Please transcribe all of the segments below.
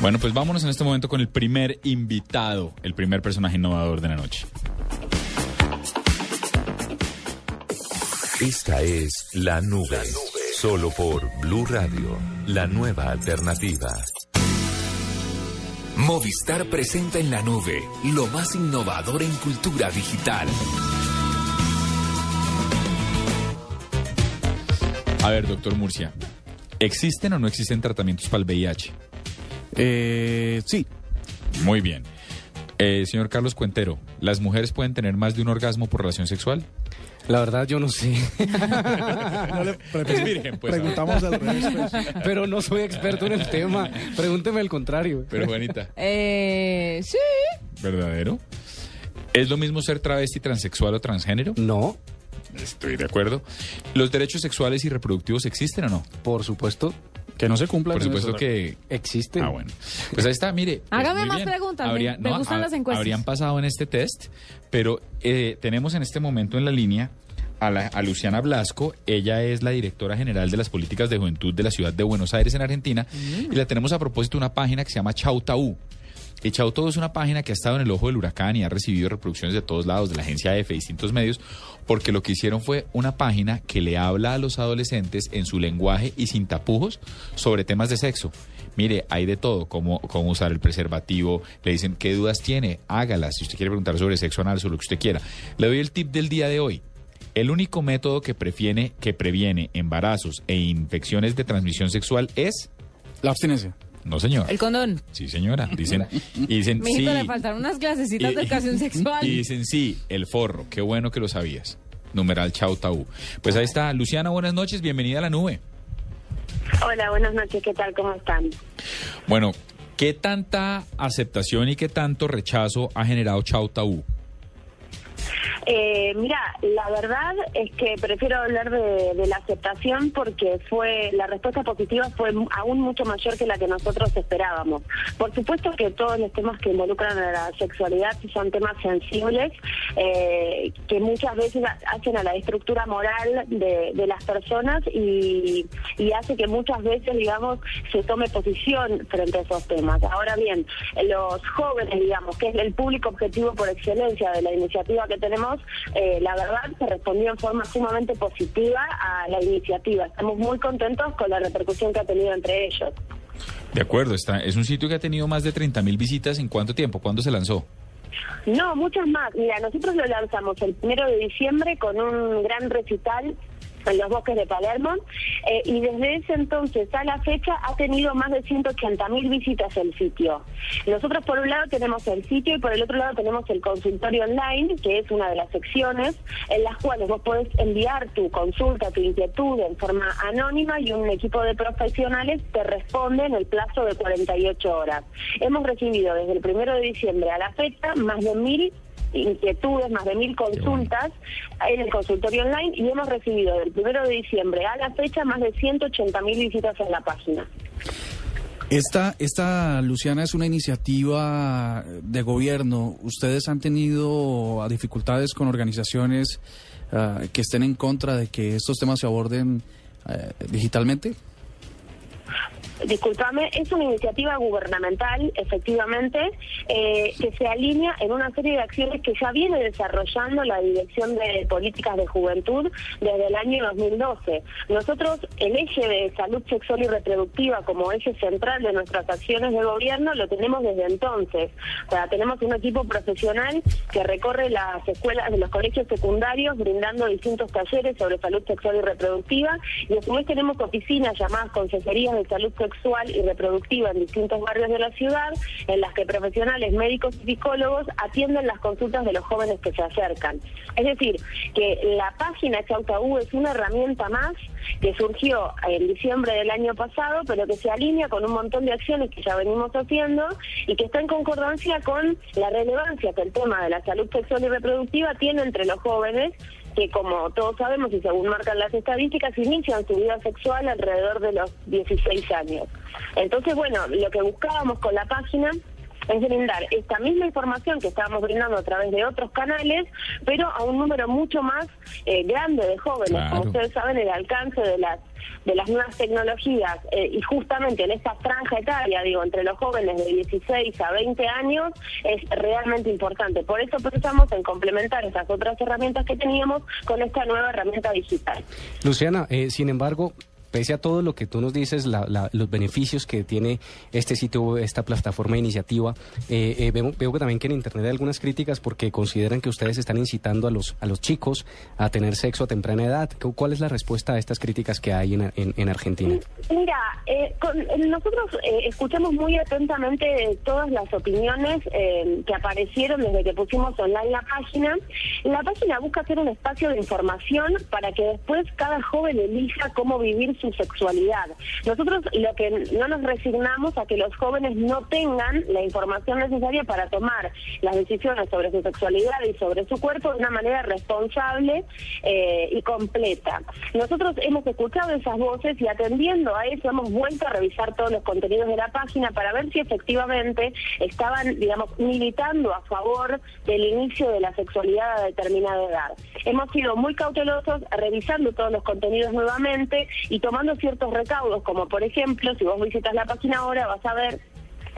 Bueno, pues vámonos en este momento con el primer invitado, el primer personaje innovador de la noche. Esta es La Nube, solo por Blue Radio, la nueva alternativa. Movistar presenta en la nube lo más innovador en cultura digital. A ver, doctor Murcia, ¿existen o no existen tratamientos para el VIH? Eh, sí. Muy bien. Eh, señor Carlos Cuentero, ¿las mujeres pueden tener más de un orgasmo por relación sexual? La verdad yo no sé. No le pre- virgen, pues, preguntamos al revés. pues. Pero no soy experto en el tema. Pregúnteme el contrario. Pero Juanita, Eh, sí. ¿verdadero? ¿Es lo mismo ser travesti, transexual o transgénero? No, Estoy de acuerdo. ¿Los derechos sexuales y reproductivos existen o no? por supuesto, Que no se cumpla. Por supuesto que... existen. Ah, bueno. Pues ahí está, mire. pues Hágame más bien. preguntas, me- me gustan las encuestas. Habrían pasado en este test, pero eh, tenemos en este momento en la línea a, la- a Luciana Blasco. Ella es la directora general de las políticas de juventud de la ciudad de Buenos Aires, en Argentina. Mm. Y la tenemos a propósito de una página que se llama Chautaú. Y Chautaú es una página que ha estado en el ojo del huracán y ha recibido reproducciones de todos lados, de la agencia EFE, distintos medios, porque lo que hicieron fue una página que le habla a los adolescentes en su lenguaje y sin tapujos sobre temas de sexo. Mire, hay de todo, cómo usar el preservativo, le dicen qué dudas tiene, hágalas, si usted quiere preguntar sobre sexo anal, sobre lo que usted quiera. Le doy el tip del día de hoy. El único método que previene, que previene embarazos e infecciones de transmisión sexual es... La abstinencia. No, señor. El condón. Sí, señora. Dicen, y dicen sí. Le faltaron unas clasecitas de educación sexual. Y dicen sí, el forro. Qué bueno que lo sabías. Numeral Chau Taú. Pues ahí está. Luciana, buenas noches. Bienvenida a la nube. Hola, buenas noches, ¿qué tal? ¿Cómo están? Bueno, ¿qué tanta aceptación y qué tanto rechazo ha generado Chau Taú? Eh, mira, la verdad es que prefiero hablar de, la aceptación porque fue la respuesta positiva fue aún mucho mayor que la que nosotros esperábamos. Por supuesto que todos los temas que involucran a la sexualidad son temas sensibles eh, que muchas veces ha- hacen a la estructura moral de, de las personas y, y hace que muchas veces, digamos, se tome posición frente a esos temas. Ahora bien, los jóvenes, digamos, que es el público objetivo por excelencia de la iniciativa que tenemos, eh, la verdad se respondió en forma sumamente positiva a la iniciativa. Estamos muy contentos con la repercusión que ha tenido entre ellos. De acuerdo, está, es un sitio que ha tenido más de 30 mil visitas. ¿En cuánto tiempo? ¿Cuándo se lanzó? No, muchas más. Mira, nosotros lo lanzamos el primero de diciembre con un gran recital en los bosques de Palermo eh, y desde ese entonces a la fecha ha tenido más de 180 mil visitas el sitio. Nosotros por un lado tenemos el sitio y por el otro lado tenemos el consultorio online, que es una de las secciones en las cuales vos podés enviar tu consulta, tu inquietud en forma anónima y un equipo de profesionales te responde en el plazo de 48 horas. Hemos recibido desde el primero de diciembre a la fecha más de mil inquietudes, más de mil consultas en el consultorio online y hemos recibido del primero de diciembre a la fecha más de 180 mil visitas en la página. Esta, esta, Luciana, es una iniciativa de gobierno. ¿Ustedes han tenido dificultades con organizaciones ah, que estén en contra de que estos temas se aborden eh, digitalmente? Disculpame, es una iniciativa gubernamental, efectivamente, eh, que se alinea en una serie de acciones que ya viene desarrollando la Dirección de Políticas de Juventud desde el año 2012. Nosotros, el eje de salud sexual y reproductiva como eje central de nuestras acciones de gobierno, lo tenemos desde entonces. O sea, tenemos un equipo profesional que recorre las escuelas de los colegios secundarios brindando distintos talleres sobre salud sexual y reproductiva y a tenemos oficinas llamadas consejerías de salud sexual y reproductiva en distintos barrios de la ciudad en las que profesionales médicos y psicólogos atienden las consultas de los jóvenes que se acercan. Es decir, que la página Chautaú es una herramienta más que surgió en diciembre del año pasado, pero que se alinea con un montón de acciones que ya venimos haciendo y que está en concordancia con la relevancia que el tema de la salud sexual y reproductiva tiene entre los jóvenes que como todos sabemos y según marcan las estadísticas, inician su vida sexual alrededor de los 16 años. Entonces, bueno, lo que buscábamos con la página es brindar esta misma información que estábamos brindando a través de otros canales, pero a un número mucho más eh, grande de jóvenes. Como ustedes saben, el alcance de las de las nuevas tecnologías eh, y justamente en esta franja etaria, digo, entre los jóvenes de 16 a 20 años, es realmente importante. Por eso pensamos en complementar esas otras herramientas que teníamos con esta nueva herramienta digital. Luciana, eh, sin embargo, pese a todo lo que tú nos dices, los beneficios que tiene este sitio, esta plataforma de iniciativa, eh, eh, veo, que también que en Internet hay algunas críticas porque consideran que ustedes están incitando a los, a los chicos a tener sexo a temprana edad. ¿Cuál es la respuesta a estas críticas que hay en, en, Argentina? Mira, eh, nosotros escuchamos muy atentamente todas las opiniones que aparecieron desde que pusimos online la página. La página busca ser un espacio de información para que después cada joven elija cómo vivir su sexualidad. Nosotros lo que no nos resignamos a que los jóvenes no tengan la información necesaria para tomar las decisiones sobre su sexualidad y sobre su cuerpo de una manera responsable eh, y completa. Nosotros hemos escuchado esas voces y atendiendo a eso hemos vuelto a revisar todos los contenidos de la página para ver si efectivamente estaban, digamos, militando a favor del inicio de la sexualidad a determinada edad. Hemos sido muy cautelosos revisando todos los contenidos nuevamente y tomando ciertos recaudos, como por ejemplo, si vos visitas la página ahora, vas a ver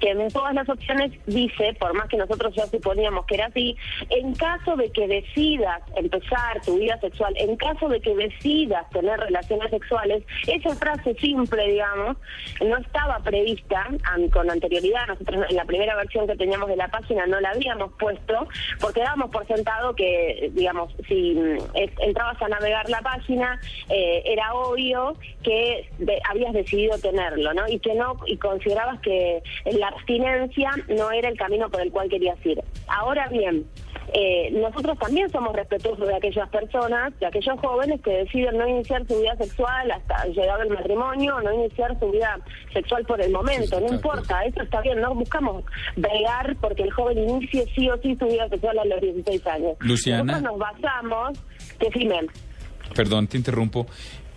que en todas las opciones dice, por más que nosotros ya suponíamos que era así, en caso de que decidas empezar tu vida sexual, en caso de que decidas tener relaciones sexuales, esa frase simple, digamos, no estaba prevista con anterioridad. Nosotros en la primera versión que teníamos de la página no la habíamos puesto, porque dábamos por sentado que, digamos, si mm, entrabas a navegar la página, eh, era obvio que habías decidido tenerlo, ¿no? Y que no, y considerabas que la abstinencia no era el camino por el cual querías ir. Ahora bien, eh, nosotros también somos respetuosos de aquellas personas, de aquellos jóvenes que deciden no iniciar su vida sexual hasta llegado el matrimonio, no iniciar su vida sexual por el momento, no importa, eso está bien, no buscamos bregar porque el joven inicie sí o sí su vida sexual a los 16 años. Luciana. Nosotros nos basamos, decime. Perdón, te interrumpo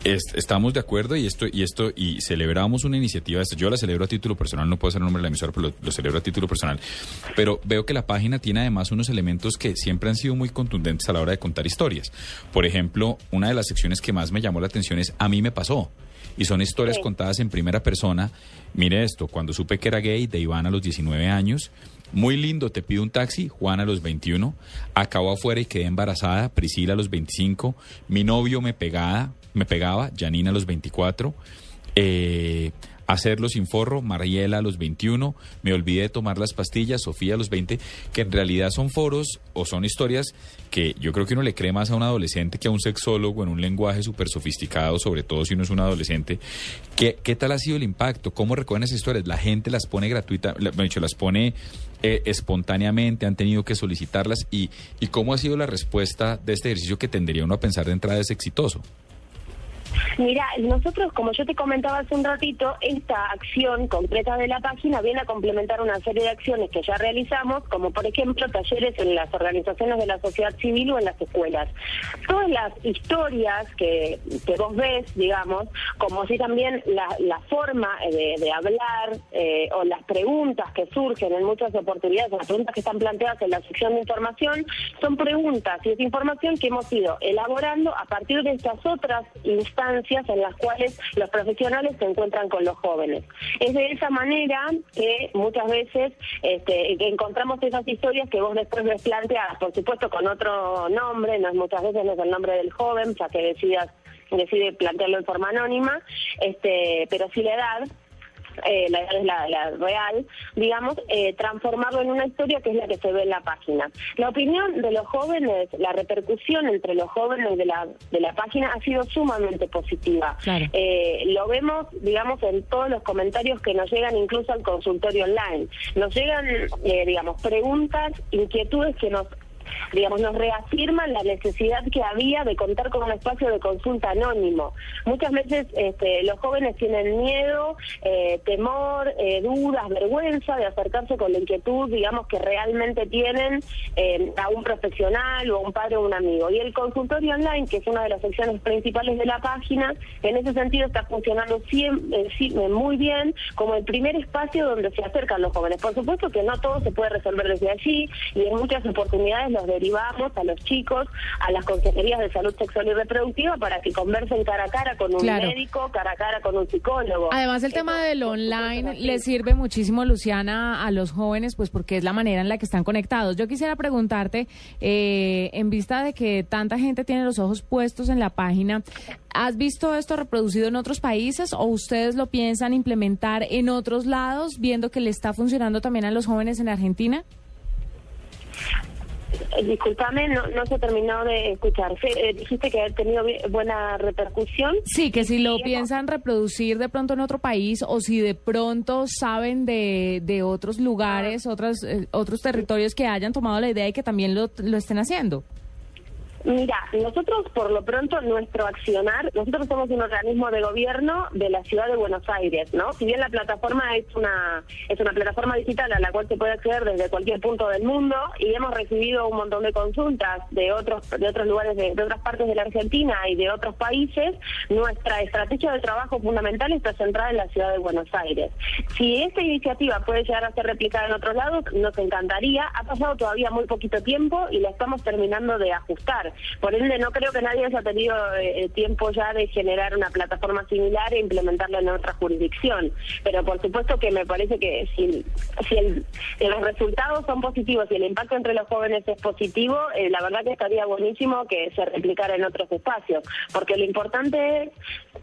estamos de acuerdo y esto y esto y celebramos una iniciativa. Yo la celebro a título personal, no puedo ser el nombre de la emisora, pero lo, celebro a título personal. Pero veo que la página tiene además unos elementos que siempre han sido muy contundentes a la hora de contar historias. Por ejemplo, una de las secciones que más me llamó la atención es A mí me pasó. Y son historias contadas en primera persona. Mire esto, cuando supe que era gay, de Iván a los 19 años, muy lindo, te pido un taxi, Juan a los 21, acabó afuera y quedé embarazada, Priscila a los 25, mi novio me pegaba, me pegaba, Janina a los 24, eh, hacerlo sin forro, Mariela a los 21, me olvidé de tomar las pastillas, Sofía a los 20, que en realidad son foros o son historias que yo creo que uno le cree más a un adolescente que a un sexólogo en un lenguaje súper sofisticado, sobre todo si uno es un adolescente. ¿Qué, ¿Qué tal ha sido el impacto? ¿Cómo recogen esas historias? ¿La gente las pone gratuita, dicho, las pone eh, espontáneamente, han tenido que solicitarlas? ¿Y, ¿Y cómo ha sido la respuesta de este ejercicio que tendría uno a pensar de entrada es exitoso? Mira, nosotros, como yo te comentaba hace un ratito, esta acción concreta de la página viene a complementar una serie de acciones que ya realizamos, como por ejemplo talleres en las organizaciones de la sociedad civil o en las escuelas. Todas las historias que, que vos ves, digamos, como si también la, forma de, de hablar eh, o las preguntas que surgen en muchas oportunidades, las preguntas que están planteadas en la sección de información, son preguntas y es información que hemos ido elaborando a partir de estas otras instancias en las cuales los profesionales se encuentran con los jóvenes. Es de esa manera que muchas veces este, encontramos esas historias que vos después ves planteadas, por supuesto con otro nombre, no es muchas veces no es el nombre del joven, ya que decidas decide plantearlo en forma anónima, este, pero sí la edad, eh, la es la, real, digamos, eh, transformarlo en una historia que es la que se ve en la página. La opinión de los jóvenes, la repercusión entre los jóvenes de la, de la página ha sido sumamente positiva. Eh, lo vemos, digamos, en todos los comentarios que nos llegan incluso al consultorio online. Nos llegan, digamos, preguntas, inquietudes que nos digamos, nos reafirman la necesidad que había de contar con un espacio de consulta anónimo. Muchas veces este, los jóvenes tienen miedo, eh, temor, eh, dudas, vergüenza de acercarse con la inquietud, digamos, que realmente tienen eh, a un profesional o a un padre o un amigo. Y el consultorio online, que es una de las secciones principales de la página, en ese sentido está funcionando siempre, muy bien como el primer espacio donde se acercan los jóvenes. Por supuesto que no todo se puede resolver desde allí y en muchas oportunidades los derivamos a los chicos, a las consejerías de salud sexual y reproductiva para que conversen cara a cara con un médico, cara a cara con un psicólogo. Además el tema del online le sirve muchísimo, Luciana, a los jóvenes, pues porque es la manera en la que están conectados. Yo quisiera preguntarte, eh, en vista de que tanta gente tiene los ojos puestos en la página, ¿has visto esto reproducido en otros países o ustedes lo piensan implementar en otros lados, viendo que le está funcionando también a los jóvenes en Argentina? Eh, disculpame, no, no se terminó de escuchar. Eh, dijiste que ha tenido buena repercusión. Sí, que si lo piensan reproducir de pronto en otro país o si de pronto saben de, de otros lugares, otros, eh, otros territorios que hayan tomado la idea y que también lo, lo estén haciendo. Mira, nosotros por lo pronto nuestro accionar, nosotros somos un organismo de gobierno de la ciudad de Buenos Aires, ¿no? Si bien la plataforma es una es una plataforma digital a la cual se puede acceder desde cualquier punto del mundo y hemos recibido un montón de consultas de otros de otros lugares de, otras partes de la Argentina y de otros países, nuestra estrategia de trabajo fundamental está centrada en la ciudad de Buenos Aires. Si esta iniciativa puede llegar a ser replicada en otros lados, nos encantaría. Ha pasado todavía muy poquito tiempo y la estamos terminando de ajustar. Por ende, no creo que nadie haya tenido eh, tiempo ya de generar una plataforma similar e implementarla en otra jurisdicción. Pero por supuesto que me parece que si, si, los resultados son positivos y el impacto entre los jóvenes es positivo, eh, la verdad que estaría buenísimo que se replicara en otros espacios. Porque lo importante es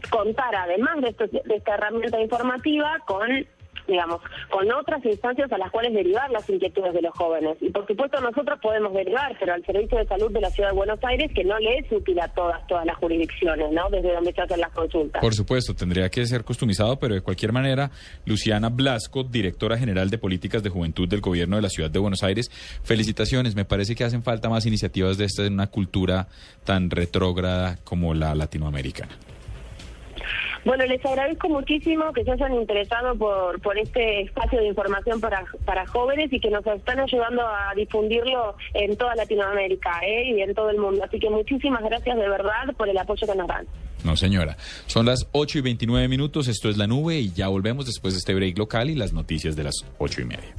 contar, además de, de esta herramienta informativa, con digamos, con otras instancias a las cuales derivar las inquietudes de los jóvenes. Y por supuesto nosotros podemos derivar, pero al Servicio de Salud de la Ciudad de Buenos Aires, que no le es útil a todas, todas las jurisdicciones, ¿no? Desde donde se hacen las consultas. Por supuesto, tendría que ser customizado, pero de cualquier manera, Luciana Blasco, directora general de Políticas de Juventud del Gobierno de la Ciudad de Buenos Aires, felicitaciones. Me parece que hacen falta más iniciativas de esta en una cultura tan retrógrada como la latinoamericana. Bueno, les agradezco muchísimo que se hayan interesado por, por este espacio de información para, para jóvenes y que nos están ayudando a difundirlo en toda Latinoamérica ¿eh? y en todo el mundo. Así que muchísimas gracias de verdad por el apoyo que nos dan. No, señora. Son las 8 y 29 minutos. Esto es La Nube y ya volvemos después de este break local y las noticias de las ocho y media.